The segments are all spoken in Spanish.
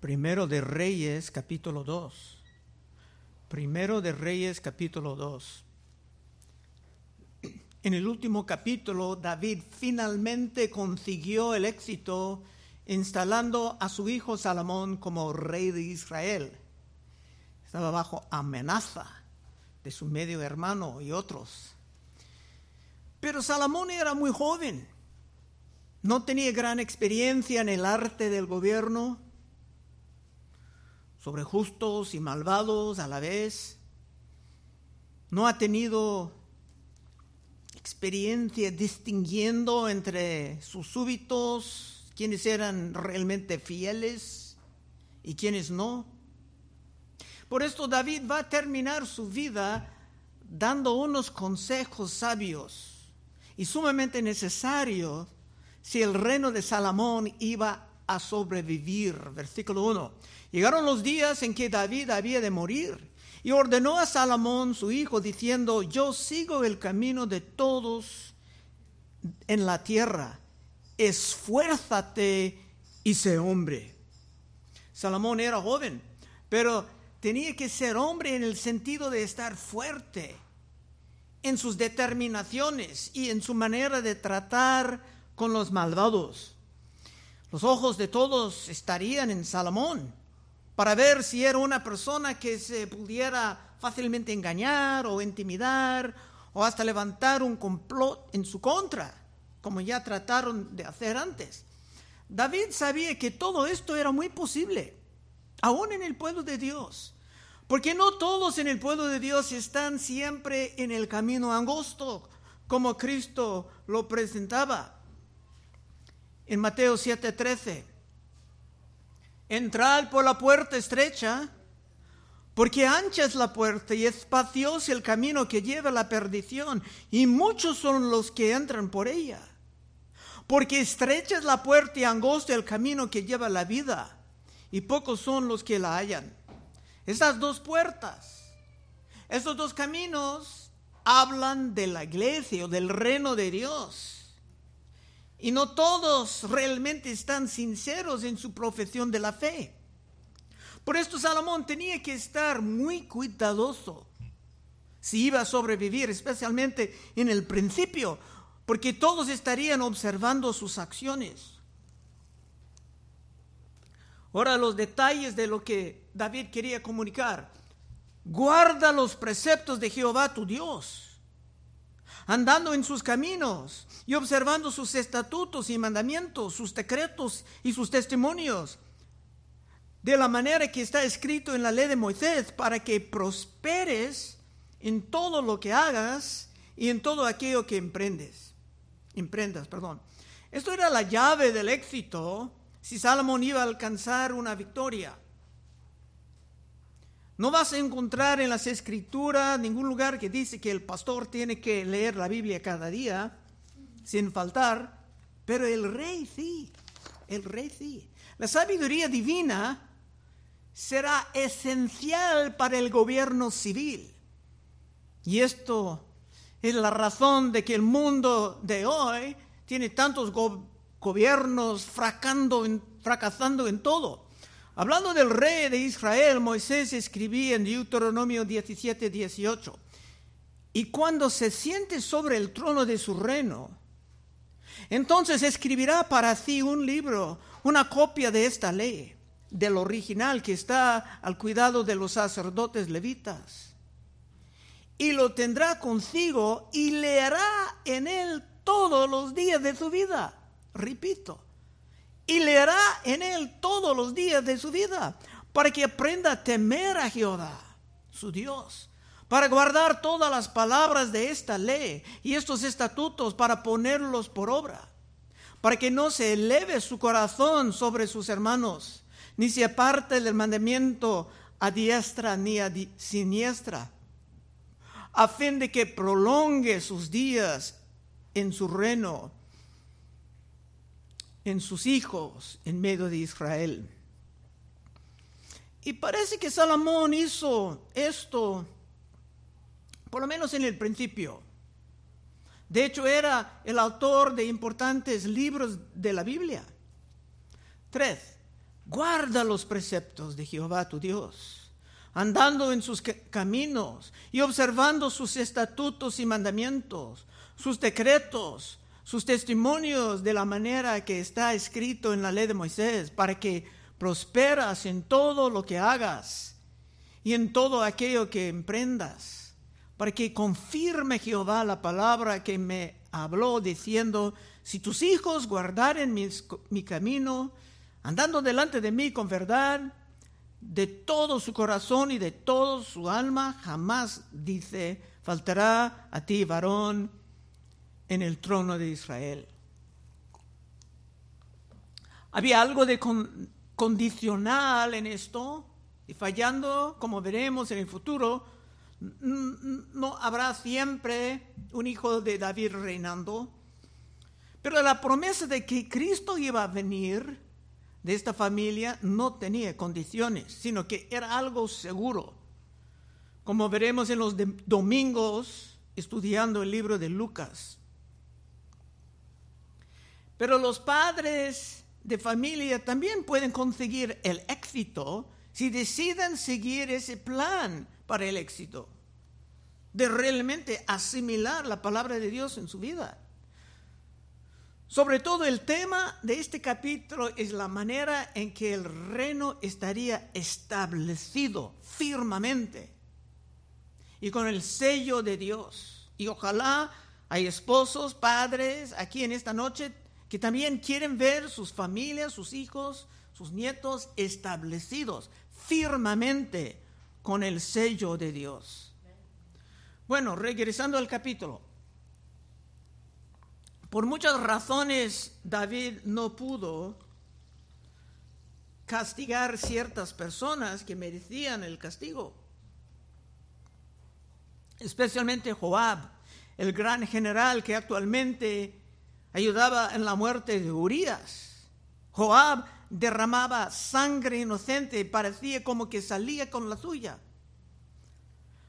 Primero de Reyes, capítulo 2. Primero de Reyes, capítulo 2. En el último capítulo, David finalmente consiguió el éxito instalando a su hijo Salomón como rey de Israel. Estaba bajo amenaza de su medio hermano y otros. Pero Salomón era muy joven, no tenía gran experiencia en el arte del gobierno, sobre justos y malvados a la vez. No ha tenido experiencia distinguiendo entre sus súbitos, quienes eran realmente fieles y quienes no. Por esto David va a terminar su vida dando unos consejos sabios y sumamente necesarios si el reino de Salomón iba a sobrevivir. Versículo 1. Llegaron los días en que David había de morir y ordenó a Salomón, su hijo, diciendo, yo sigo el camino de todos en la tierra, esfuérzate y sé hombre. Salomón era joven, pero tenía que ser hombre en el sentido de estar fuerte en sus determinaciones y en su manera de tratar con los malvados. Los ojos de todos estarían en Salomón para ver si era una persona que se pudiera fácilmente engañar o intimidar o hasta levantar un complot en su contra, como ya trataron de hacer antes. David sabía que todo esto era muy posible, aún en el pueblo de Dios, porque no todos en el pueblo de Dios están siempre en el camino angosto, como Cristo lo presentaba. En Mateo 7:13 Entrad por la puerta estrecha, porque ancha es la puerta y espacioso el camino que lleva a la perdición, y muchos son los que entran por ella. Porque estrecha es la puerta y angosto el camino que lleva a la vida, y pocos son los que la hallan. Estas dos puertas, estos dos caminos hablan de la iglesia o del reino de Dios. Y no todos realmente están sinceros en su profesión de la fe. Por esto Salomón tenía que estar muy cuidadoso si iba a sobrevivir, especialmente en el principio, porque todos estarían observando sus acciones. Ahora los detalles de lo que David quería comunicar. Guarda los preceptos de Jehová tu Dios andando en sus caminos y observando sus estatutos y mandamientos, sus decretos y sus testimonios, de la manera que está escrito en la ley de Moisés, para que prosperes en todo lo que hagas y en todo aquello que emprendes. Emprendas, perdón. Esto era la llave del éxito si Salomón iba a alcanzar una victoria. No vas a encontrar en las escrituras ningún lugar que dice que el pastor tiene que leer la Biblia cada día sin faltar, pero el rey sí, el rey sí. La sabiduría divina será esencial para el gobierno civil. Y esto es la razón de que el mundo de hoy tiene tantos gobiernos fracasando en, fracasando en todo. Hablando del rey de Israel, Moisés escribía en Deuteronomio 17, 18, y cuando se siente sobre el trono de su reino, entonces escribirá para sí un libro, una copia de esta ley, del original que está al cuidado de los sacerdotes levitas. Y lo tendrá consigo y leerá en él todos los días de su vida. Repito, y leerá en él todos los días de su vida, para que aprenda a temer a Jehová, su Dios, para guardar todas las palabras de esta ley y estos estatutos para ponerlos por obra, para que no se eleve su corazón sobre sus hermanos, ni se aparte del mandamiento a diestra ni a siniestra, a fin de que prolongue sus días en su reino en sus hijos en medio de Israel. Y parece que Salomón hizo esto, por lo menos en el principio. De hecho, era el autor de importantes libros de la Biblia. Tres, Guarda los preceptos de Jehová tu Dios, andando en sus caminos y observando sus estatutos y mandamientos, sus decretos, sus testimonios de la manera que está escrito en la ley de Moisés, para que prosperas en todo lo que hagas y en todo aquello que emprendas, para que confirme Jehová la palabra que me habló diciendo, si tus hijos guardaren mi camino, andando delante de mí con verdad, de todo su corazón y de todo su alma, jamás, dice, faltará a ti, varón, en el trono de Israel. Había algo de condicional en esto, y fallando, como veremos en el futuro, no habrá siempre un hijo de David reinando. Pero la promesa de que Cristo iba a venir de esta familia no tenía condiciones, sino que era algo seguro. Como veremos en los domingos estudiando el libro de Lucas. Pero los padres de familia también pueden conseguir el éxito si deciden seguir ese plan para el éxito, de realmente asimilar la palabra de Dios en su vida. Sobre todo el tema de este capítulo es la manera en que el reino estaría establecido firmemente y con el sello de Dios. Y ojalá hay esposos, padres aquí en esta noche que también quieren ver sus familias, sus hijos, sus nietos establecidos firmemente con el sello de Dios. Bueno, regresando al capítulo. Por muchas razones David no pudo castigar ciertas personas que merecían el castigo. Especialmente Joab, el gran general que actualmente ayudaba en la muerte de Urias. Joab derramaba sangre inocente y parecía como que salía con la suya,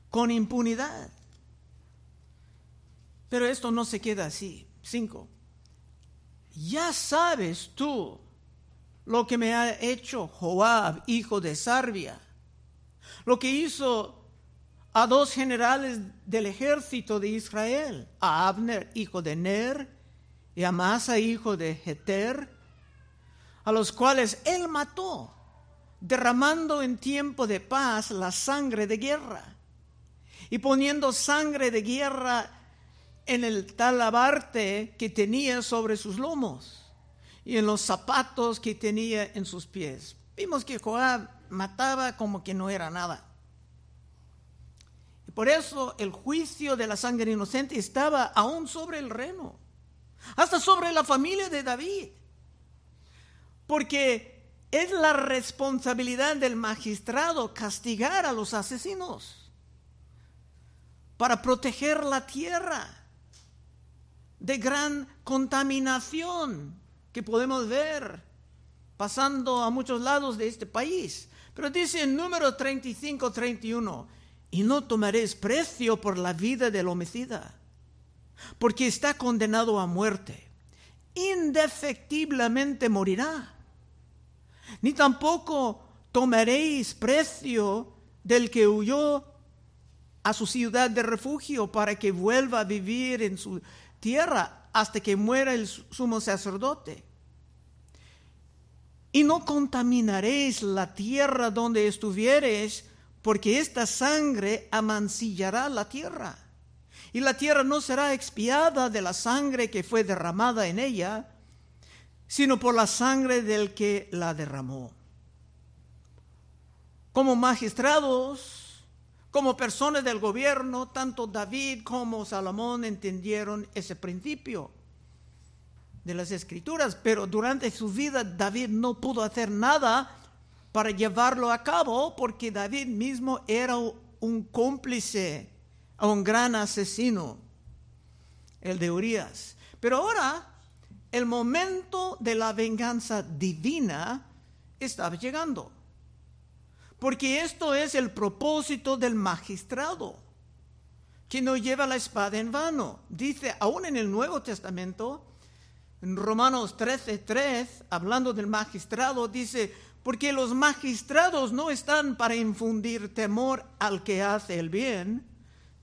con impunidad. Pero esto no se queda así. Cinco. Ya sabes tú lo que me ha hecho Joab, hijo de Sarbia, lo que hizo a dos generales del ejército de Israel, a Abner, hijo de Ner, y a Masa, hijo de Jeter, a los cuales él mató, derramando en tiempo de paz la sangre de guerra y poniendo sangre de guerra en el talabarte que tenía sobre sus lomos y en los zapatos que tenía en sus pies. Vimos que Joab mataba como que no era nada. Y por eso el juicio de la sangre inocente estaba aún sobre el reino, hasta sobre la familia de David. Porque es la responsabilidad del magistrado castigar a los asesinos para proteger la tierra de gran contaminación que podemos ver pasando a muchos lados de este país. Pero dice en número 35-31, y no tomaréis precio por la vida del homicida, porque está condenado a muerte, indefectiblemente morirá. Ni tampoco tomaréis precio del que huyó a su ciudad de refugio para que vuelva a vivir en su tierra hasta que muera el sumo sacerdote. Y no contaminaréis la tierra donde estuviereis, porque esta sangre amancillará la tierra. Y la tierra no será expiada de la sangre que fue derramada en ella, sino por la sangre del que la derramó. Como magistrados, como personas del gobierno, tanto David como Salomón entendieron ese principio de las escrituras, pero durante su vida David no pudo hacer nada para llevarlo a cabo porque David mismo era un cómplice, un gran asesino, el de Urias. Pero ahora el momento de la venganza divina estaba llegando. Porque esto es el propósito del magistrado, que no lleva la espada en vano. Dice, aún en el Nuevo Testamento, en Romanos 13:3, hablando del magistrado, dice, porque los magistrados no están para infundir temor al que hace el bien,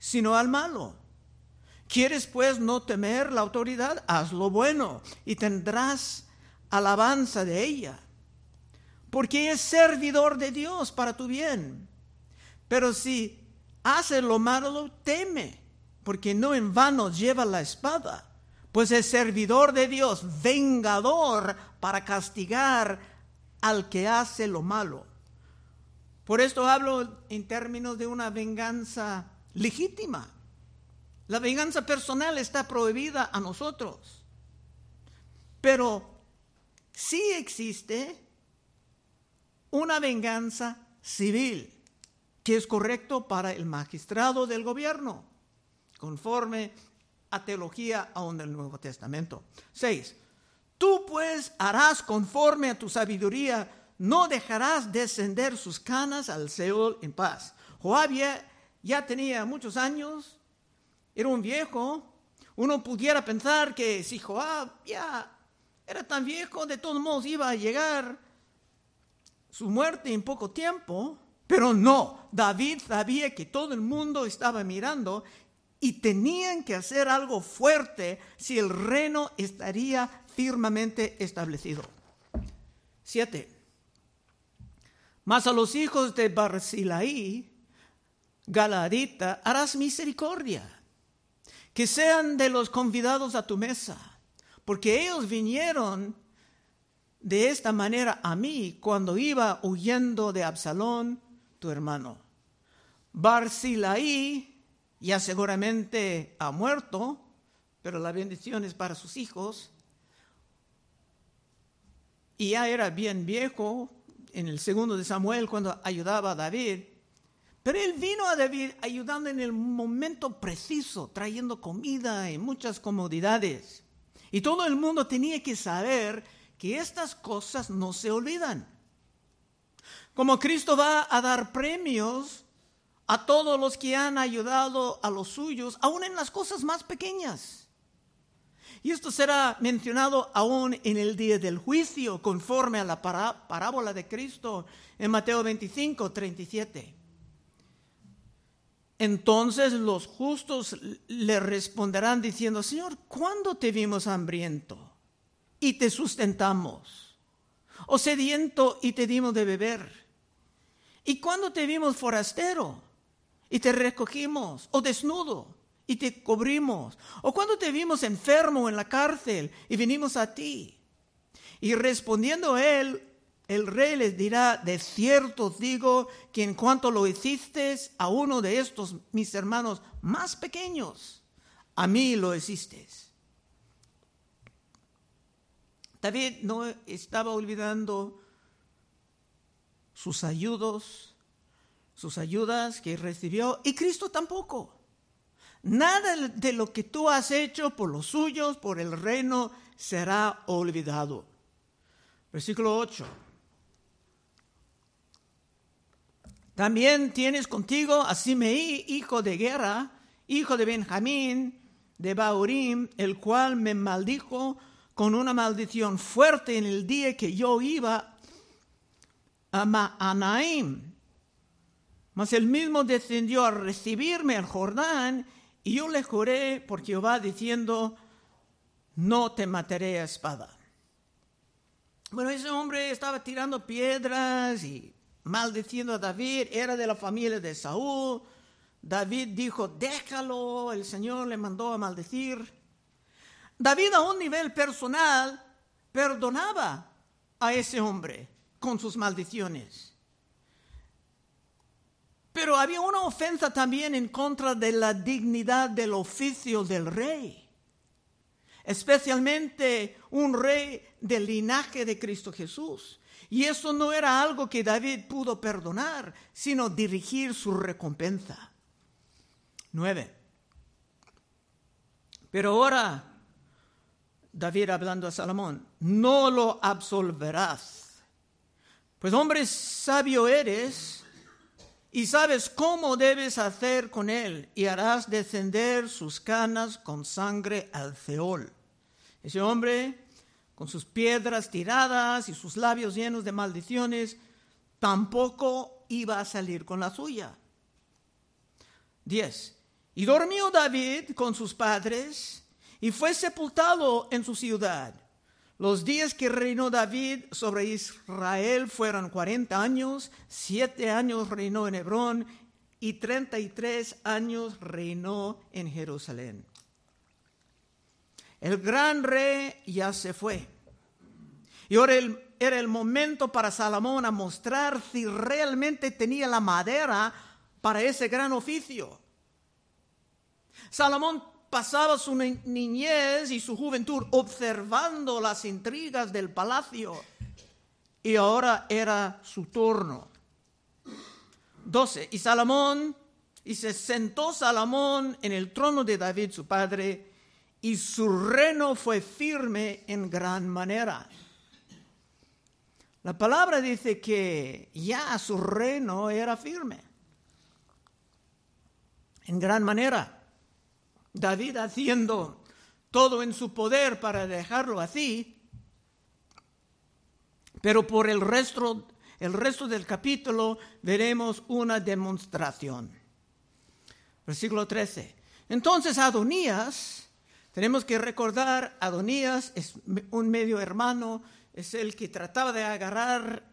sino al malo. ¿Quieres pues no temer la autoridad? Haz lo bueno y tendrás alabanza de ella, porque es servidor de Dios para tu bien. Pero si hace lo malo, teme, porque no en vano lleva la espada, pues es servidor de Dios, vengador para castigar al que hace lo malo. Por esto hablo en términos de una venganza legítima. La venganza personal está prohibida a nosotros. Pero sí existe una venganza civil que es correcto para el magistrado del gobierno, conforme a teología aún del Nuevo Testamento. Seis, tú pues harás conforme a tu sabiduría, no dejarás descender sus canas al Seol en paz. Joab tenía muchos años, era un viejo. Uno pudiera pensar que si Joab ya era tan viejo, de todos modos iba a llegar su muerte en poco tiempo. Pero no, David sabía que todo el mundo estaba mirando y tenían que hacer algo fuerte si el reino estaría firmemente establecido. Siete. Mas a los hijos de Barzilai, Galadita, harás misericordia, que sean de los convidados a tu mesa, porque ellos vinieron de esta manera a mí cuando iba huyendo de Absalón tu hermano. Barzilai ya seguramente ha muerto, pero la bendición es para sus hijos. Y ya era bien viejo en el segundo de Samuel cuando ayudaba a David. Pero él vino a David ayudando en el momento preciso, trayendo comida y muchas comodidades. Y todo el mundo tenía que saber que estas cosas no se olvidan. Como Cristo va a dar premios a todos los que han ayudado a los suyos, aún en las cosas más pequeñas. Y esto será mencionado aún en el día del juicio, conforme a la parábola de Cristo en Mateo 25, 37. Entonces los justos le responderán diciendo, Señor, ¿cuándo te vimos hambriento y te sustentamos? ¿O sediento y te dimos de beber? ¿Y cuando te vimos forastero y te recogimos? ¿O desnudo y te cubrimos? ¿O cuando te vimos enfermo en la cárcel y vinimos a ti? Y respondiendo él, el rey les dirá, de cierto digo que en cuanto lo hiciste a uno de estos mis hermanos más pequeños, a mí lo hiciste. David no estaba olvidando sus ayudos, sus ayudas que recibió, y Cristo tampoco. Nada de lo que tú has hecho por los suyos, por el reino, será olvidado. Versículo 8. También tienes contigo a Simeí, hijo de guerra, hijo de Benjamín, de Baurim, el cual me maldijo con una maldición fuerte en el día que yo iba a Anaim. Mas el mismo descendió a recibirme al Jordán y yo le juré por Jehová diciendo, no te mataré a espada. Bueno, ese hombre estaba tirando piedras y maldiciendo a David, era de la familia de Saúl. David dijo, déjalo, el Señor le mandó a maldecir. David a un nivel personal perdonaba a ese hombre con sus maldiciones. Pero había una ofensa también en contra de la dignidad del oficio del rey, especialmente un rey del linaje de Cristo Jesús. Y eso no era algo que David pudo perdonar, sino dirigir su recompensa. Nueve. Pero ahora, David hablando a Salomón, no lo absolverás pues hombre sabio eres y sabes cómo debes hacer con él y harás descender sus canas con sangre al Ceol. Ese hombre con sus piedras tiradas y sus labios llenos de maldiciones, tampoco iba a salir con la suya. 10. Y durmió David con sus padres y fue sepultado en su ciudad. Los días que reinó David sobre Israel fueron 40 años, siete años reinó en Hebrón y 33 años reinó en Jerusalén. El gran rey ya se fue. Y ahora era el momento para Salomón a mostrar si realmente tenía la madera para ese gran oficio. Salomón pasaba su niñez y su juventud observando las intrigas del palacio y ahora era su turno. 12. Y Salomón, y se sentó Salomón en el trono de David su padre, y su reino fue firme en gran manera. La palabra dice que ya su reino era firme, en gran manera. David haciendo todo en su poder para dejarlo así, pero por el resto, el resto del capítulo veremos una demostración. Versículo 13. Entonces Adonías, tenemos que recordar, Adonías es un medio hermano, es el que trataba de agarrar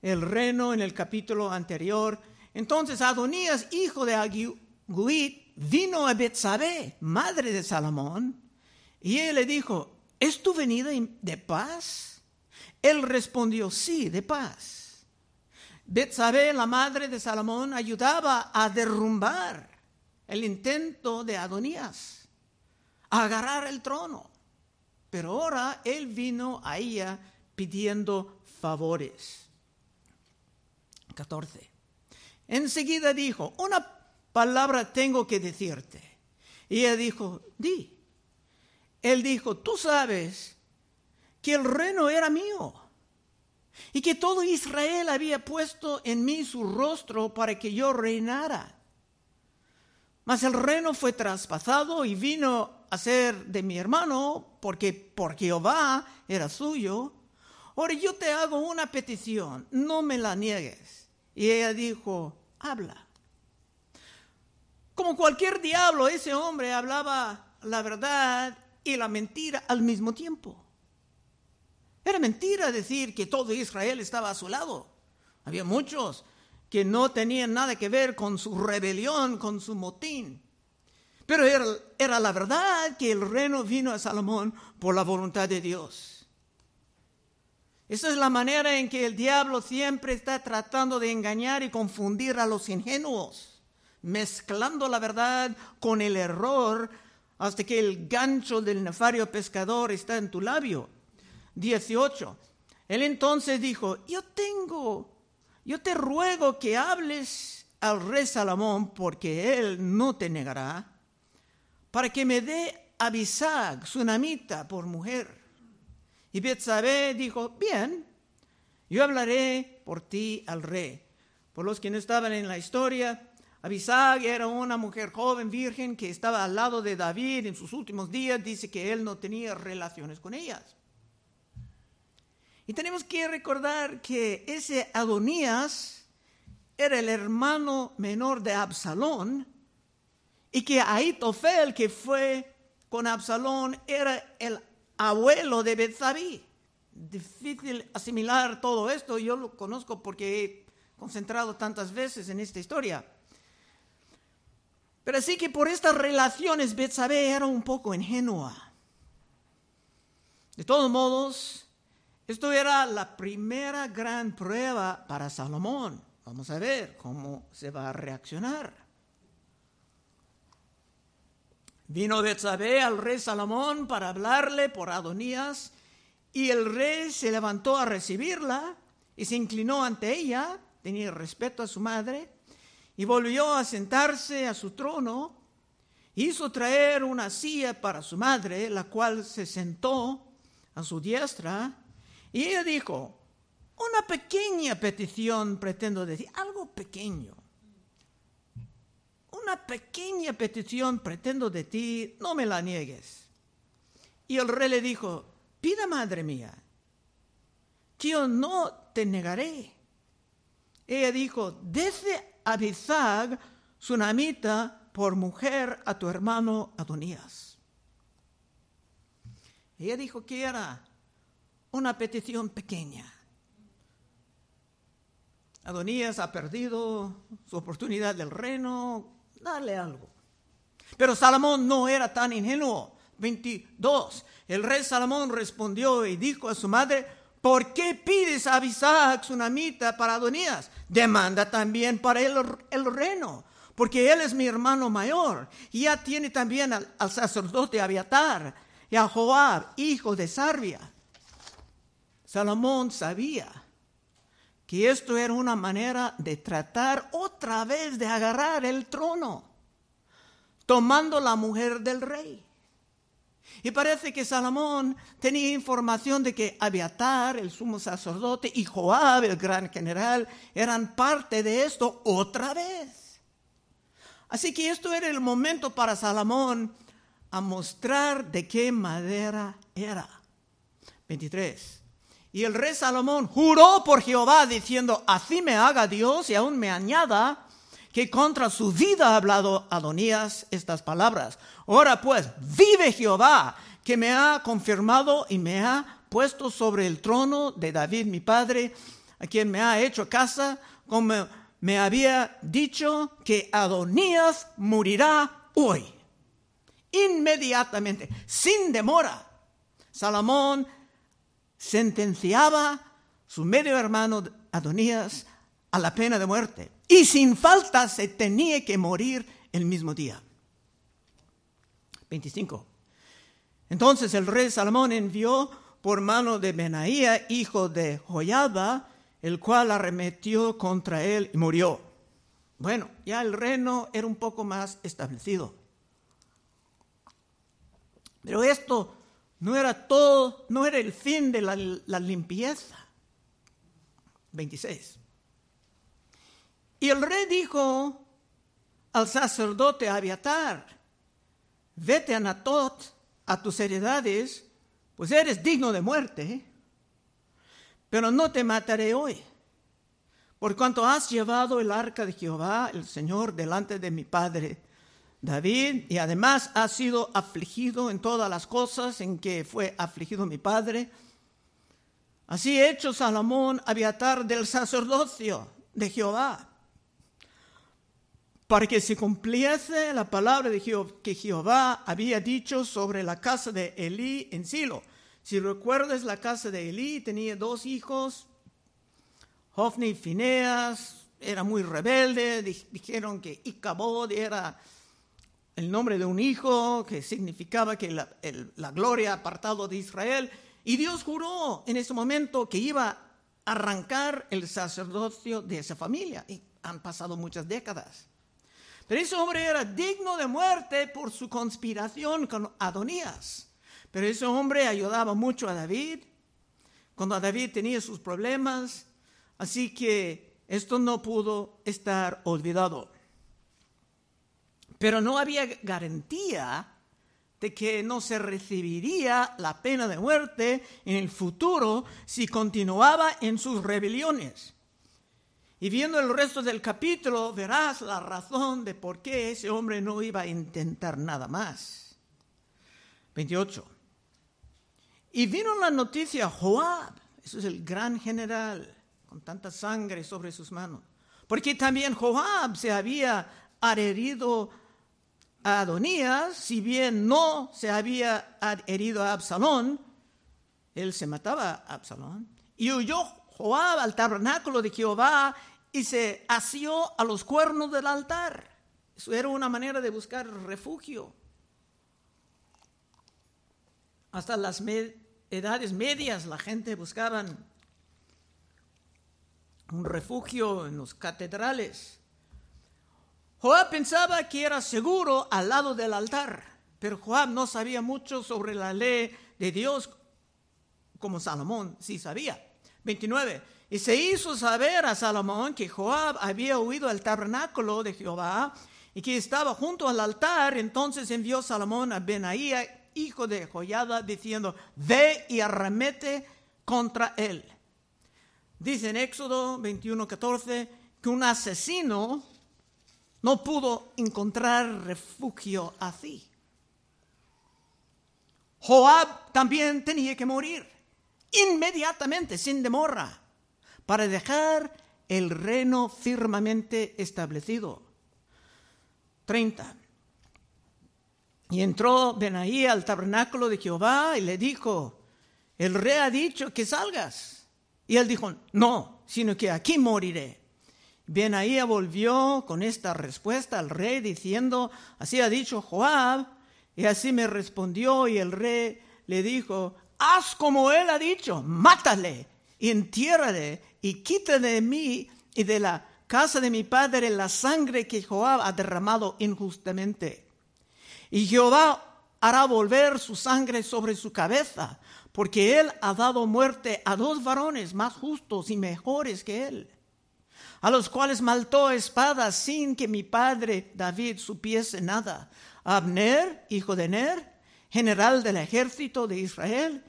el reino en el capítulo anterior. Entonces Adonías, hijo de Aguit, vino a Betsabé, madre de Salomón, y él le dijo, ¿es tu venida de paz? Él respondió, sí, de paz. Betsabé, la madre de Salomón, ayudaba a derrumbar el intento de Adonías, agarrar el trono. Pero ahora él vino a ella pidiendo favores. 14. Enseguida dijo, una palabra tengo que decirte. Y ella dijo, di. Él dijo, tú sabes que el reino era mío y que todo Israel había puesto en mí su rostro para que yo reinara. Mas el reino fue traspasado y vino a ser de mi hermano porque por Jehová era suyo. Ahora yo te hago una petición, no me la niegues. Y ella dijo, habla. Como cualquier diablo, ese hombre hablaba la verdad y la mentira al mismo tiempo. Era mentira decir que todo Israel estaba a su lado. Había muchos que no tenían nada que ver con su rebelión, con su motín. Pero era, era, la verdad que el reino vino a Salomón por la voluntad de Dios. Esa es la manera en que el diablo siempre está tratando de engañar y confundir a los ingenuos mezclando la verdad con el error hasta que el gancho del nefario pescador está en tu labio. 18. Él entonces dijo, yo tengo, yo te ruego que hables al rey Salomón porque él no te negará, para que me dé a Bisag, su namita, por mujer. Y Betsabé dijo, bien, yo hablaré por ti al rey. Por los que no estaban en la historia, Abisag era una mujer joven, virgen, que estaba al lado de David en sus últimos días. Dice que él no tenía relaciones con ellas. Y tenemos que recordar que ese Adonías era el hermano menor de Absalón y que Aitofel, que fue con Absalón, era el abuelo de Betsabé. Difícil asimilar todo esto, yo lo conozco porque he concentrado tantas veces en esta historia. Pero así que por estas relaciones Betsabé era un poco ingenua. De todos modos, esto era la primera gran prueba para Salomón. Vamos a ver cómo se va a reaccionar. Vino Betsabé al rey Salomón para hablarle por Adonías y el rey se levantó a recibirla y se inclinó ante ella, tenía respeto a su madre y volvió a sentarse a su trono, hizo traer una silla para su madre, la cual se sentó a su diestra, y ella dijo, una pequeña petición pretendo decir, algo pequeño. Una pequeña petición pretendo de ti, no me la niegues. Y el rey le dijo, pida madre mía, yo no te negaré. Ella dijo, desde Abisag, Tsunamita, por mujer a tu hermano Adonías. Ella dijo que era una petición pequeña. Adonías ha perdido su oportunidad del reino, dale algo. Pero Salomón no era tan ingenuo. 22. El rey Salomón respondió y dijo a su madre, ¿por qué pides a Abisag, tsunamita, para Adonías? Demanda también para él el reino, porque él es mi hermano mayor. Y ya tiene también al, al sacerdote Abiatar y a Joab, hijo de Sarbia. Salomón sabía que esto era una manera de tratar otra vez de agarrar el trono, tomando la mujer del rey. Y parece que Salomón tenía información de que Abiatar, el sumo sacerdote, y Joab, el gran general, eran parte de esto otra vez. Así que esto era el momento para Salomón a mostrar de qué madera era. 23. Y el rey Salomón juró por Jehová diciendo, así me haga Dios y aún me añada que contra su vida ha hablado Adonías estas palabras. Ahora pues, vive Jehová, que me ha confirmado y me ha puesto sobre el trono de David mi padre, a quien me ha hecho casa, como me había dicho que Adonías morirá hoy. Inmediatamente, sin demora. Salomón sentenciaba su medio hermano Adonías a la pena de muerte. Y sin falta se tenía que morir el mismo día. 25. Entonces el rey Salomón envió por mano de Benaía, hijo de Joyada, el cual arremetió contra él y murió. Bueno, ya el reino era un poco más establecido. Pero esto no era todo, no era el fin de la, limpieza. 26. Y el rey dijo al sacerdote Abiatar, vete a Natot a tus heredades, pues eres digno de muerte, pero no te mataré hoy, por cuanto has llevado el arca de Jehová, el Señor, delante de mi padre David, y además ha sido afligido en todas las cosas en que fue afligido mi padre. Así hecho Salomón Abiatar del sacerdocio de Jehová, para que se cumpliese la palabra de que Jehová había dicho sobre la casa de Elí en Silo. Si recuerdas, la casa de Elí tenía dos hijos, Hofni y Fineas, era muy rebelde, dijeron que Icabod era el nombre de un hijo que significaba que la, la gloria apartado de Israel. Y Dios juró en ese momento que iba a arrancar el sacerdocio de esa familia. Y han pasado muchas décadas. Pero ese hombre era digno de muerte por su conspiración con Adonías. Pero ese hombre ayudaba mucho a David cuando David tenía sus problemas. Así que esto no pudo estar olvidado. Pero no había garantía de que no se recibiría la pena de muerte en el futuro si continuaba en sus rebeliones. Y viendo el resto del capítulo verás la razón de por qué ese hombre no iba a intentar nada más. 28. Y vino la noticia a Joab, eso es el gran general, con tanta sangre sobre sus manos, porque también Joab se había adherido Adonías, si bien no se había herido a Absalón, él se mataba a Absalón, y huyó Joab al tabernáculo de Jehová y se asió a los cuernos del altar. Eso era una manera de buscar refugio. Hasta las edades medias la gente buscaba un refugio en los catedrales. Joab pensaba que era seguro al lado del altar, pero Joab no sabía mucho sobre la ley de Dios como Salomón sí sabía. 29. Y se hizo saber a Salomón que Joab había huido al tabernáculo de Jehová y que estaba junto al altar. Entonces envió Salomón a Benaía, hijo de Joyada, diciendo, ve y arremete contra él. Dice en Éxodo 21, 14 que un asesino no pudo encontrar refugio así. Joab también tenía que morir inmediatamente, sin demora, para dejar el reino firmemente establecido. 30. Y entró Benaí al tabernáculo de Jehová y le dijo, el rey ha dicho que salgas. Y él dijo, no, sino que aquí moriré. Benaí volvió con esta respuesta al rey diciendo, así ha dicho Joab, y así me respondió y el rey le dijo, haz como él ha dicho, mátale y entiérrale y quita de mí y de la casa de mi padre la sangre que Joab ha derramado injustamente. Y Jehová hará volver su sangre sobre su cabeza, porque él ha dado muerte a dos varones más justos y mejores que él, a los cuales maltó espada sin que mi padre David supiese nada. Abner, hijo de Ner, general del ejército de Israel,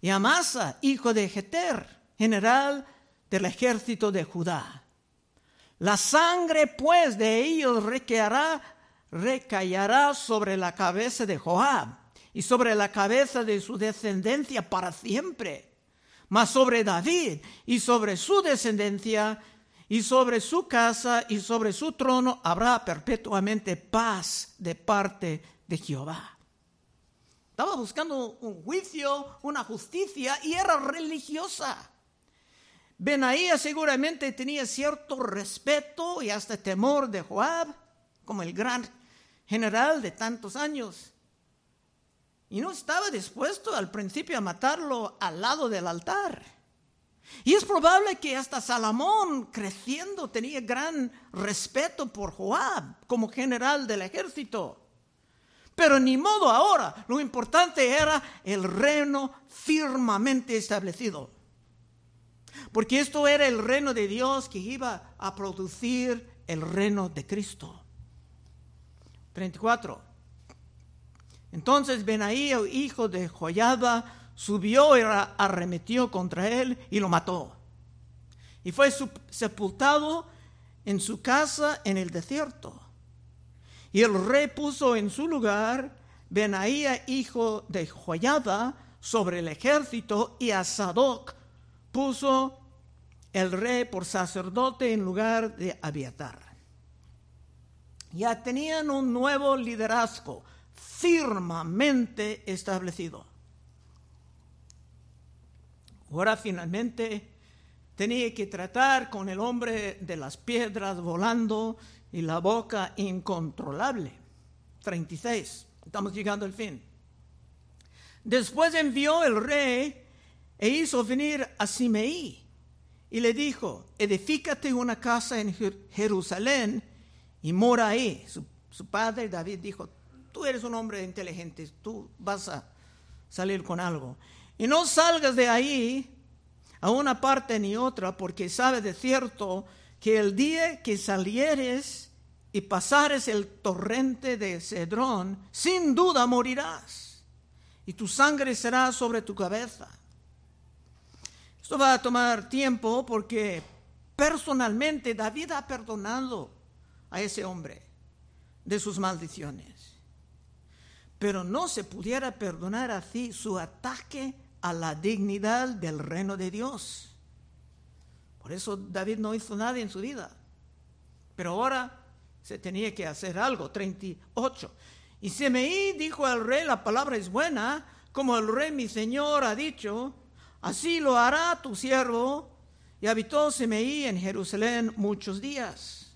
y Amasa, hijo de Jeter, general del ejército de Judá. La sangre pues de ellos recaerá, recaerá sobre la cabeza de Joab y sobre la cabeza de su descendencia para siempre, mas sobre David y sobre su descendencia y sobre su casa y sobre su trono habrá perpetuamente paz de parte de Jehová. Estaba buscando un juicio, una justicia y era religiosa. Benaía seguramente tenía cierto respeto y hasta temor de Joab, como el gran general de tantos años. Y no estaba dispuesto al principio a matarlo al lado del altar. Y es probable que hasta Salomón, creciendo, tenía gran respeto por Joab como general del ejército. Pero ni modo ahora, lo importante era el reino firmemente establecido. Porque esto era el reino de Dios que iba a producir el reino de Cristo. 34. Entonces Benaí, hijo de Joyada, subió y arremetió contra él y lo mató. Y fue sepultado en su casa en el desierto. Y el rey puso en su lugar Benaía, hijo de Joyada, sobre el ejército, y a Sadoc puso el rey por sacerdote en lugar de Abiatar. Ya tenían un nuevo liderazgo firmemente establecido. Ahora finalmente tenía que tratar con el hombre de las piedras volando y la boca incontrolable. 36. Estamos llegando al fin. Después envió el rey e hizo venir a Simeí y le dijo, edifícate una casa en Jerusalén y mora ahí. Su, padre David dijo, tú eres un hombre inteligente, tú vas a salir con algo. Y no salgas de ahí a una parte ni otra, porque sabe de cierto que el día que salieres y pasares el torrente de Cedrón, sin duda morirás, y tu sangre será sobre tu cabeza. Esto va a tomar tiempo porque personalmente David ha perdonado a ese hombre de sus maldiciones. Pero no se pudiera perdonar así su ataque a la dignidad del reino de Dios. Por eso David no hizo nada en su vida. Pero ahora se tenía que hacer algo. 38. Y Semeí dijo al rey, la palabra es buena, como el rey mi señor ha dicho, así lo hará tu siervo. Y habitó Semeí en Jerusalén muchos días.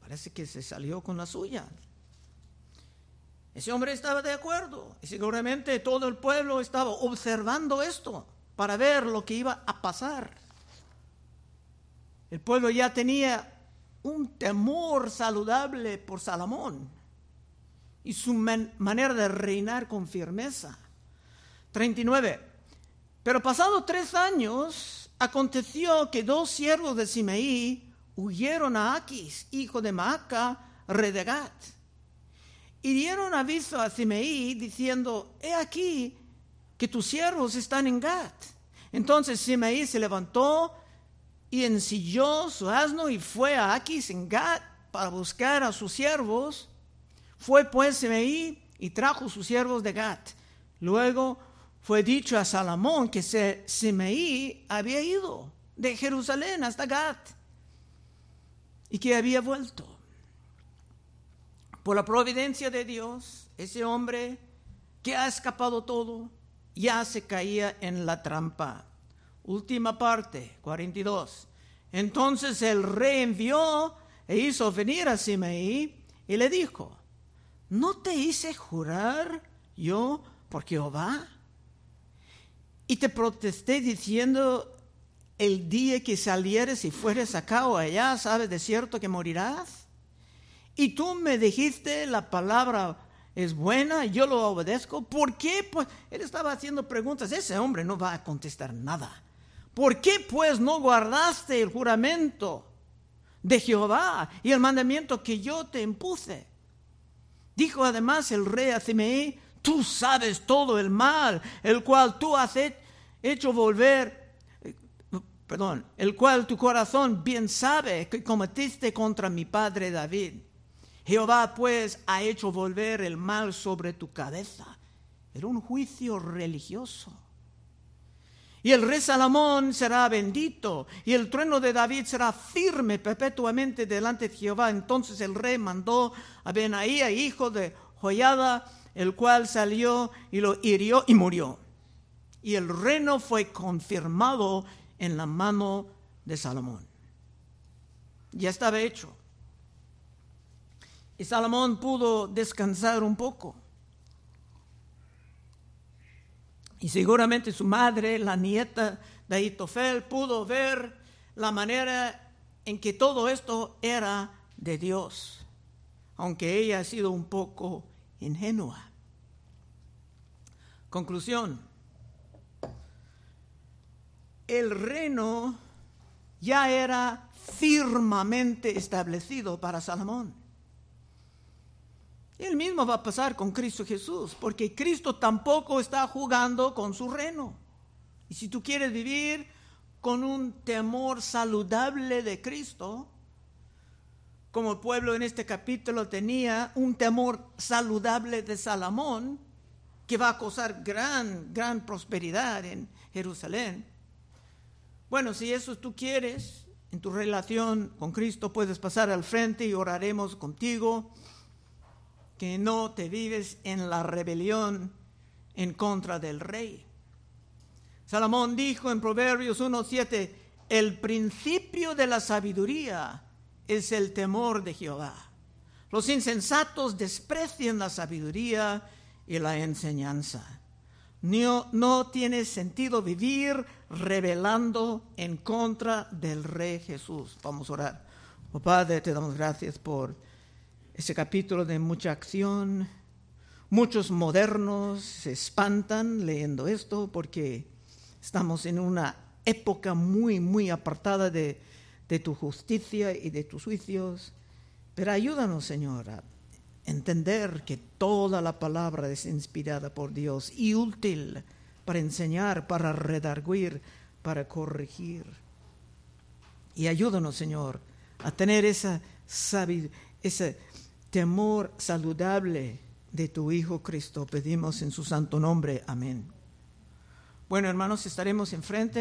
Parece que se salió con la suya. Ese hombre estaba de acuerdo y seguramente todo el pueblo estaba observando esto para ver lo que iba a pasar. El pueblo ya tenía un temor saludable por Salomón y su manera de reinar con firmeza. 39. Pero pasado tres años, aconteció que dos siervos de Simeí huyeron a Aquis, hijo de Maaca, de y dieron aviso a Simeí diciendo, he aquí que tus siervos están en Gat. Entonces Simeí se levantó y ensilló su asno y fue a Aquis en Gat para buscar a sus siervos. Fue pues Simeí y trajo sus siervos de Gat. Luego fue dicho a Salomón que Simeí había ido de Jerusalén hasta Gat y que había vuelto. Por la providencia de Dios, ese hombre que ha escapado todo, ya se caía en la trampa. Última parte, 42. Entonces el rey envió e hizo venir a Simeí y le dijo, ¿no te hice jurar yo por Jehová? Y te protesté diciendo, el día que salieres y fueres acá o allá, sabes de cierto que morirás. Y tú me dijiste la palabra es buena, yo lo obedezco. ¿Por qué? Pues él estaba haciendo preguntas. Ese hombre no va a contestar nada. ¿Por qué pues no guardaste el juramento de Jehová y el mandamiento que yo te impuse? Dijo además el rey a Simeí, tú sabes todo el mal, el cual tú has hecho volver, perdón, el cual tu corazón bien sabe que cometiste contra mi padre David. Jehová pues ha hecho volver el mal sobre tu cabeza. Era un juicio religioso. Y el rey Salomón será bendito, y el trueno de David será firme perpetuamente delante de Jehová. Entonces el rey mandó a Benaía, hijo de Joyada, el cual salió y lo hirió y murió. Y el reino fue confirmado en la mano de Salomón. Ya estaba hecho. Y Salomón pudo descansar un poco. Y seguramente su madre, la nieta de Itofel, pudo ver la manera en que todo esto era de Dios, aunque ella ha sido un poco ingenua. Conclusión. El reino ya era firmemente establecido para Salomón. El mismo va a pasar con Cristo Jesús, porque Cristo tampoco está jugando con su reino. Y si tú quieres vivir con un temor saludable de Cristo, como el pueblo en este capítulo tenía un temor saludable de Salomón, que va a causar gran, gran prosperidad en Jerusalén. Bueno, si eso tú quieres, en tu relación con Cristo puedes pasar al frente y oraremos contigo que no te vives en la rebelión en contra del rey. Salomón dijo en Proverbios 1.7, el principio de la sabiduría es el temor de Jehová. Los insensatos desprecian la sabiduría y la enseñanza. No, no tiene sentido vivir rebelando en contra del Rey Jesús. Vamos a orar. Oh Padre, te damos gracias por ese capítulo de mucha acción. Muchos modernos se espantan leyendo esto porque estamos en una época muy, muy apartada de, de tu justicia y de tus juicios. Pero ayúdanos, Señor, a entender que toda la palabra es inspirada por Dios y útil para enseñar, para redarguir, para corregir. Y ayúdanos, Señor, a tener esa, esa temor saludable de tu Hijo Cristo. Pedimos en su santo nombre. Amén. Bueno, hermanos, estaremos enfrente.